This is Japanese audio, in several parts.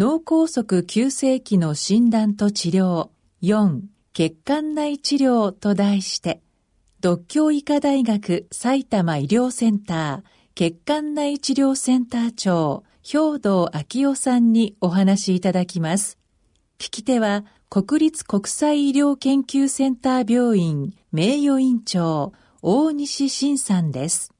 脳梗塞急性期の診断と治療4血管内治療と題して独協医科大学埼玉医療センター血管内治療センター長兵道昭夫さんにお話いただきます。聞き手は国立国際医療研究センター病院名誉院長大西晋さんです。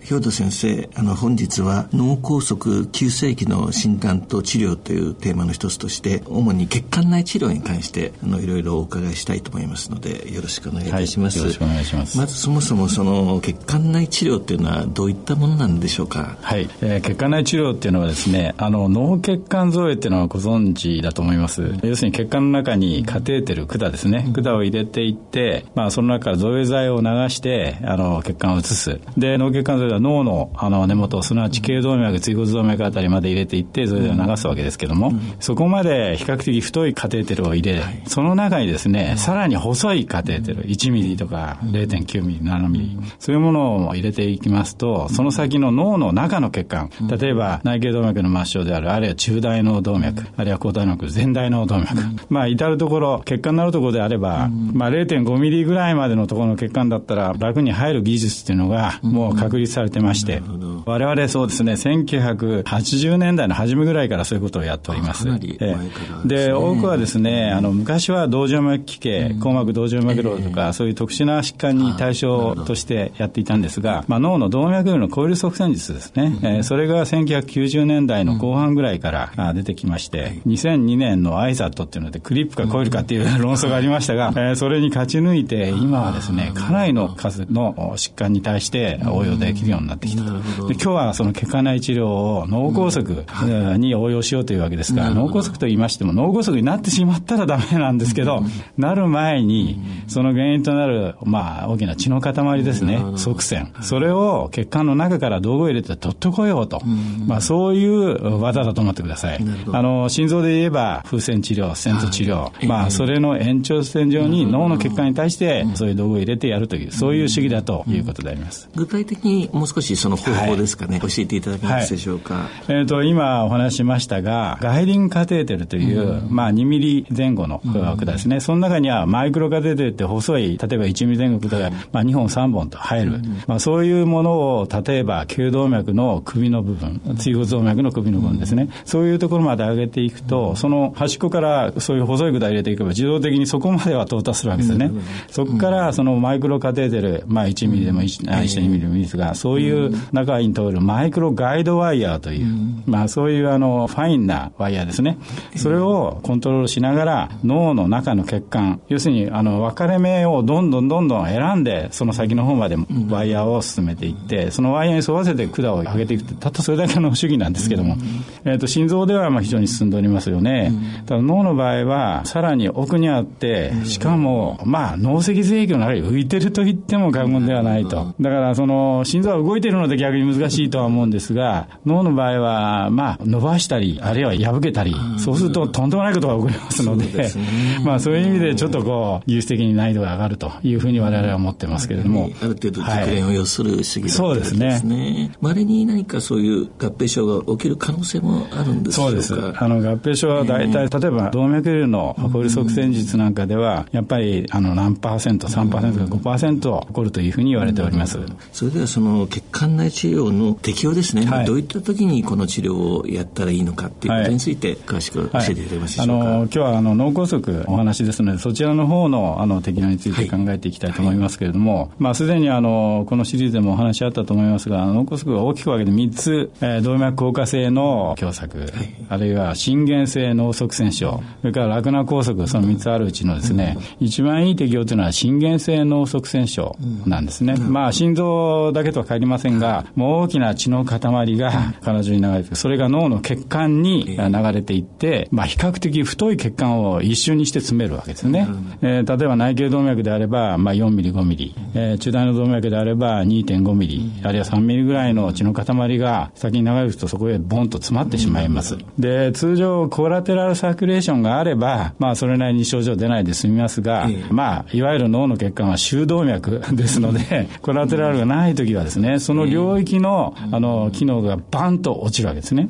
兵藤先生あの本日は脳梗塞急性期の診断と治療というテーマの一つとして主に血管内治療に関してあのいろいろお伺いしたいと思いますのでよろしくお願いいたします、はい、よろしくお願いします。まずそもそもその血管内治療っていうのはどういったものなんでしょうか？はい、えー、血管内治療っていうのはですねあの脳血管造影っていうのはご存知だと思います、うん、要するに血管の中にカテーテル管ですね、管を入れていって、まあ、その中から造影剤を流してあの血管を移す。で脳血管造影は脳のあの根元すなわち頸動脈椎骨動脈あたりまで入れていってそれで流すわけですけども、うん、そこまで比較的太いカテーテルを入れ、はい、その中にですね、さらに細いカテーテル1ミリとか0.9ミリ7ミリそういうものを入れていきますとその先の脳の中の血管例えば内頸動脈の末梢であるあるいは中大脳動脈あるいは高大脳前大脳動脈。まあ至るところ血管のあるところであれば、まあ、0.5ミリぐらいまでのところの血管だったら楽に入る技術っていうのがもう確立されてまして、我々そうですね、1980年代の初めぐらいからそういうことをやっております。でで、多くはですね、あの、昔は動静脈奇形、硬膜動静脈瘤とか、そういう特殊な疾患に対象としてやっていたんですが、まあ、脳の動脈瘤のコイル側線術ですね、えー、それが1990年代の後半ぐらいから出てきまして、2002年のアイザットっていうので、クリップかコイルかっていう論争がありましたが、えー、それに勝ち抜いて、今はですね、かなりの数の疾患に対して応用できるようになってきた。今日はその血管内治療を脳梗塞に応用しようというわけですが、脳梗塞と言いましても脳梗塞になってしまったらダメなんですけど、なる前にその原因となる、まあ、大きな血の塊ですね、側線。それを血管の中から道具を入れて取ってこようと。まあ、そういう技だと思ってください。あの、心臓で言えば風船治療、セント治療。まあ、それの延長線上に脳の血管に対してそういう道具を入れてやるという、そういう主義だということであります。具体的にもう少しその方法ですかね、教えていただけますでしょうか。はい、えー、と、今お話しましたが、ガイリングカテーテルという、うん、まあ2ミリ前後の管ですね、うん、その中にはマイクロカテーテルって細い、例えば1ミリ前後管が、まあ2本3本と入る。うん、まあそういうものを、例えば頸動脈の首の部分、椎骨動脈の首の部分ですね、そういうところまで上げていくと、その端っこからそういう細い管入れていけば自動的にそこまでは到達するわけですよね。そこからそのマイクロカテーテル、まあ1ミリでも 1, 1.2ミリでもいいですが、そういう中に通るマイクロガイドワイヤーという、うん、まあそういうあのファインなワイヤーですね。それをコントロールしながら脳の中の血管、要するにあの分かれ目をどんどんどんどん選んで、その先の方までワイヤーを進めていって、そのワイヤーに沿わせて管を上げていくたったそれだけの主義なんですけども、えっ、と、心臓ではまあ非常に進んでおりますよね。ただ脳の場合は、さらに奥にあって、しかも、まあ脳脊髄液の中に浮いてると言っても過言ではないと。だからその心臓は動いてるので逆に難しいとは思うんですが、脳の場合は、まあ、伸ばしたり、あるいは破けたり、そうするととんでもないことが起こりますので、まあ、そういう意味でちょっとこう、技術的に難易度が上がるというふうに我々は思ってますけれども。ある程度、熟練を要する主義だったですね。そうですね。稀に何かそういう合併症が起きる可能性もあるんですそうです。あの、合併症は大体、例えば動脈瘤のコイル側線術なんかでは、やっぱり、あの、何パーセント、3%か5%起こるというふうに言われております。それではその血管内治療の適用ですね。はい、どういった時にこの治療をやったらいいのかっていうことについて詳しく教えていただけますでしょうか、はい。はい、あの今日はあの脳梗塞お話ですのでそちらの方のあの適用について考えていきたいと思いますけれども、まあ、すでにあのこのシリーズでもお話あったと思いますが脳梗塞は大きく分けて3つ、えー、動脈硬化性の狭窄、あるいは心原性脳塞栓症それから楽な梗塞その3つあるうちのですね、一番いい適用というのは心原性脳塞栓症なんですね、まあ心臓だけとはかりませんが、もう大きな血の塊が 彼女に流れて、それが脳の血管に流れていって、まあ、比較的太い血管を一瞬にして詰めるわけですね。えー、例えば内頸動脈であれば、まあ、4ミリ、5ミリ、えー、中大の動脈であれば2.5ミリ、あるいは3ミリぐらいの血の塊が先に流れるとそこへボンと詰まってしまいます。で、通常、コラテラルサーキュレーションがあれば、まあ、それなりに症状出ないで済みますが、まあ、いわゆる脳の血管は周動脈ですので、コラテラルがない時はですね、その領域の、あの、機能がバンと落ちるわけですね。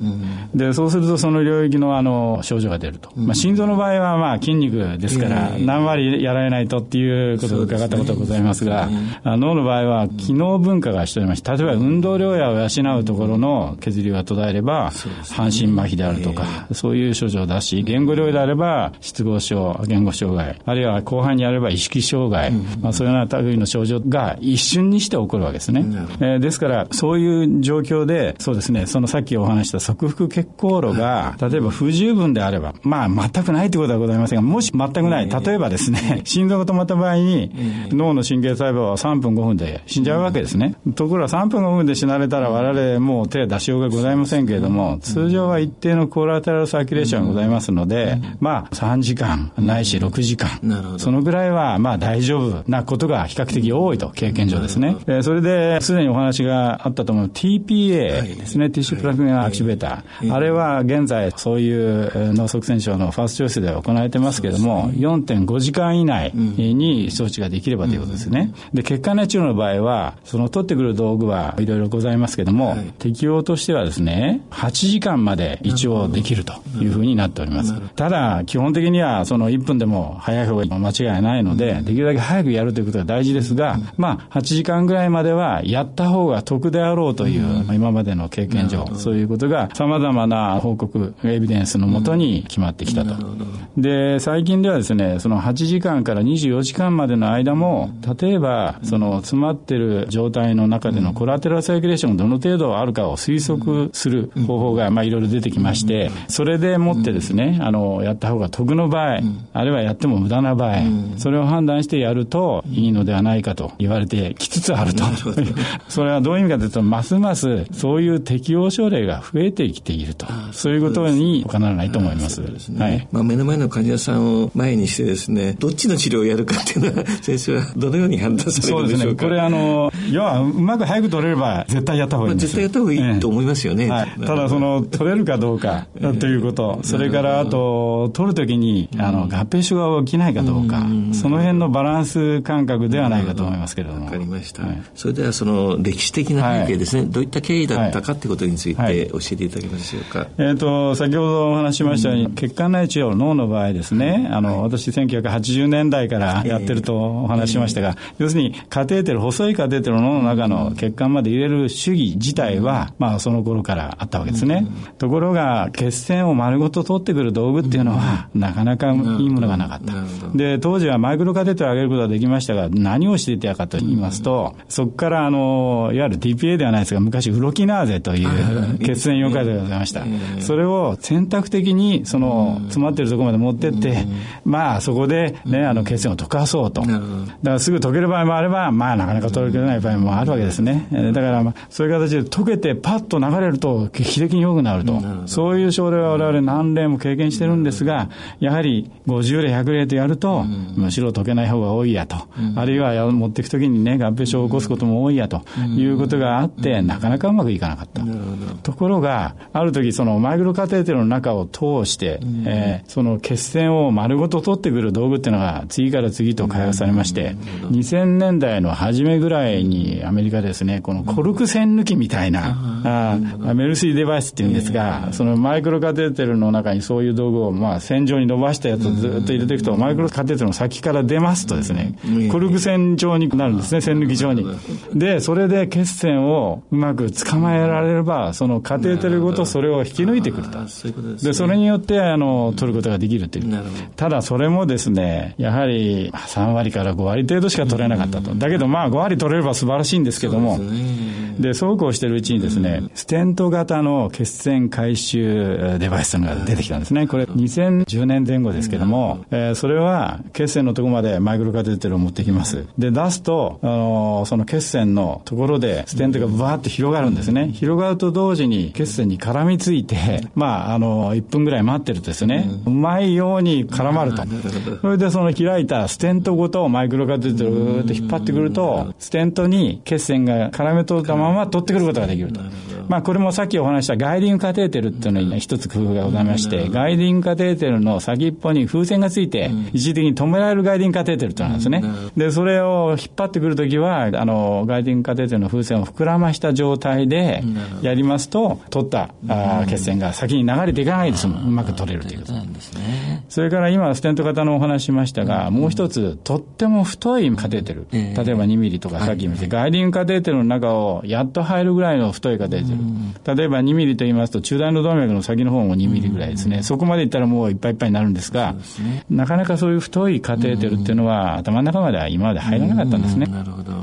で、そうするとその領域の、あの、症状が出ると。まあ、心臓の場合は、まあ、筋肉ですから、何割やられないとっていうことを伺ったことがございますが、脳の場合は、機能文化がしておりまして、例えば運動量やを養うところの血流が途絶えれば、半身麻痺であるとか、そういう症状を出し、言語量であれば、失語症、言語障害、あるいは後半にあれば意識障害、まあ、そういうような類の症状が一瞬にして起こるわけですね。えー、ですから、そういう状況で、そうですね、そのさっきお話した側腹血行路が、例えば不十分であれば、まあ、全くないということはございませんが、もし全くない、例えばですね、心臓が止まった場合に、脳の神経細胞は3分5分で死んじゃうわけですね。ところが3分5分で死なれたら我々もう手出しようがございませんけれども、通常は一定のコーラテラルサーキュレーションがございますので、まあ、3時間、ないし6時間、そのぐらいは、まあ、大丈夫なことが比較的多いと、経験上ですね。えそれで、すでにお話があったと思う。TPA ですね、ティッシュプラグインアクチベーター。あれは現在、そういう脳塞栓症のファーストチョイスで行われてますけれども、4.5時間以内に装置ができればということですね。で、血管内治療の場合は、その取ってくる道具はいろいろございますけれども、適用としてはですね、8時間まで一応できるというふうになっております。ただ、基本的にはその1分でも早い方が間違いないので、できるだけ早くやるということが大事ですが、まあ、8時間ぐらいまではやった方が得であろうという、今までの経験上、そういうことが様々な報告、エビデンスのもとに決まってきたと。で、最近ではですね、その8時間から24時間までの間も、例えば、その詰まってる状態の中でのコラテラルサイクレーションがどの程度あるかを推測する方法が、まあ、いろいろ出てきまして、それでもってですね、あの、やった方が得の場合、あるいはやっても無駄な場合、それを判断してやるといいのではないかと言われてきつつあると。それはどういう意味かというと、ますますそういう適応症例が増えてきていると。そういうことに他ならないと思います。すね、はい。まあ、目の前の患者さんを前にしてですね、どっちの治療をやるかっていうのは、先生はどのように判断されるんでしょうか。そうですね。これあの、要はうまく早く取れれば絶対やった方がいいんです絶対やった方がいいと思いますよね。はい、ただその、取れるかどうかということ、それからあと、取るときに、あの、合併症が起きないかどうか、その辺のバランス感覚ではないかと思いますけれども。わかりました。それではその歴史的な背景ですね、どういった経緯だったかということについて教えていただけますでしょうか？えっ、と、先ほどお話ししましたように、血管内治療、脳の場合ですね、あの、私1980年代からやってるとお話ししましたが、要するにカテーテル、細いカテーテルを脳の中の血管まで入れる主義自体は、まあその頃からあったわけですね。ところが、血栓を丸ごと取ってくる道具っていうのは、なかなかいいものがなかった。で、当時はマイクロカテーテルを上げることができましたが、何をしていたかと言いますと、そこからあの、いわゆる TPA ではないですが、昔ウロキナーゼという血栓溶解剤がございました。それを選択的にその詰まってるところまで持ってって、まあそこでね、あの血栓を溶かそうと。だからすぐ溶ける場合もあれば、まあなかなか溶けない場合もあるわけですね。だからまあそういう形で溶けてパッと流れると劇的に良くなると。そういう症例は我々何例も経験してるんですが、やはり50例、100例とやると、むしろ溶けない方が多いやと。あるいは持っていくときにね、合併症を起こすことも多いやということがあって、なかなかうまくいかなかった。ところが、ある時そのマイクロカテーテルの中を通して、えー、その血栓を丸ごと取ってくる道具っていうのが次から次と開発されまして、2000年代の初めぐらいにアメリカですね、このコルク栓抜きみたいな、あメルシーデバイスっていうんですが、そのマイクロカテーテルの中にそういう道具を、まあ、線状に伸ばしたやつをずっと入れていくと、マイクロカテーテルの先から出ますとですね、コルク栓状になるんですね、栓抜き状に。で、それで血栓をうまく捕まえられれば、そのカテーテルごとそれを引き抜いてくると。で、それによって、あの、取ることができるという。ただ、それもですね、やはり3割から5割程度しか取れなかったと。だけど、まあ、5割取れれば素晴らしいんですけども、で、そうこうしてるうちにですね、ステント型の血栓回収デバイスというのが出てきたんですね。これ2010年前後ですけども、えー、それは血栓のとこまでマイクロカテーテルを持ってきます。で、出すと、あのその血栓のところでステントがバーッと広がるんですね。広がると同時に血栓に絡みついてまああの1分ぐらい待ってるとですね。うまいように絡まると。それでその開いたステントごとマイクロカテーテルをぐーっと引っ張ってくるとステントに血栓が絡め取ったまま取ってくることができるとまあこれもさっきお話したガイディングカテーテルっていうのに一つ工夫がございましてガイディングカテーテルの先っぽに風船がついて一時的に止められるガイディングカテーテルっていうのなんですね。でそれを引っ張ってくるときはあのガイディングカテーテルの風船を膨らました状態でやりますと取ったあ血栓が先に流れていかないで済むうまく取れるということなんですね。それから今ステント型のお話しましたが、もう一つとっても太いカテーテル、例えば2ミリとかさっき言いました、ガイディングカテーテルの中をやっと入るぐらいの太いカテーテル、例えば2ミリと言いますと中大の動脈の先の方も2ミリぐらいですね、そこまでいったらもういっぱいいっぱいになるんですがなかなかそういう太いカテーテルっていうのは頭の中までは今まで入らなかったんですね、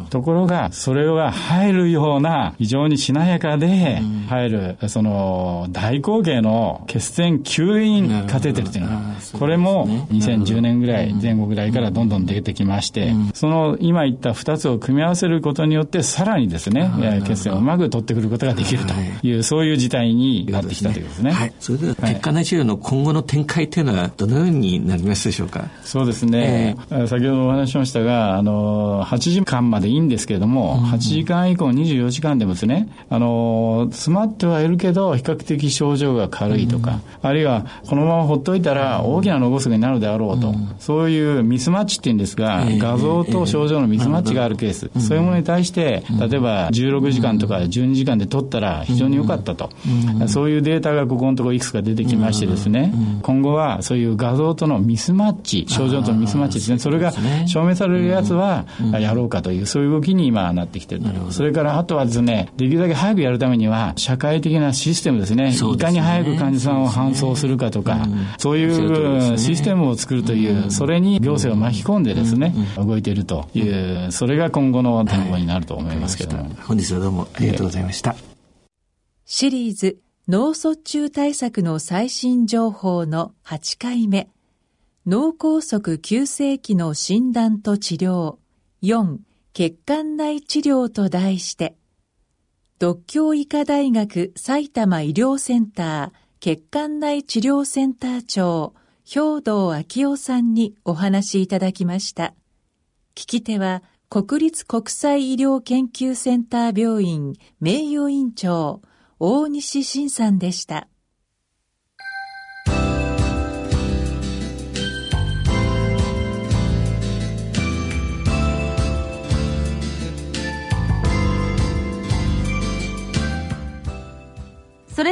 ところがそれが入るような非常にしなやかで入るその大口径の血栓吸引カテーテルっていうのがこれも2010年ぐらい前後ぐらいからどんどん出てきまして、その今言った2つを組み合わせることによってさらにですね血栓をうまく取ってくることができるという、そういう事態になってきたということですね。はい、それでは血管内治療の今後の展開というのはどのようになりますでしょうか？そうですね、えー、先ほどお話ししましたがあの8時間までいいんですけれども、8時間以降24時間でもですねあの詰まってはいるけど比較的症状が軽いとか、あるいはこのままほっといたら大きな脳梗塞になるであろうと、そういうミスマッチっていうんですが、画像と症状のミスマッチがあるケース、そういうものに対して、例えば16時間とか12時間で取ったら非常に良かったと、そういうデータがここのところいくつか出てきましてですね、今後はそういう画像とのミスマッチ、症状とのミスマッチですね、それが証明されるやつはやろうかという、そういう動きに今なってきてるそれからあとはですね、できるだけ早くやるためには、社会的なシステムですね、いかに早く患者さんを搬送するかとか、そういうシステムを作るという、それに行政を巻き込んでですね、動いているという、それが今後の展望になると思いますけども。本日はどうもありがとうございました。シリーズ脳卒中対策の最新情報の8回目。脳梗塞急性期の診断と治療。4血管内治療と題して独協医科大学埼玉医療センター血管内治療センター長兵道昭夫さんにお話いただきました。聞き手は国立国際医療研究センター病院名誉院長大西晋さんでした。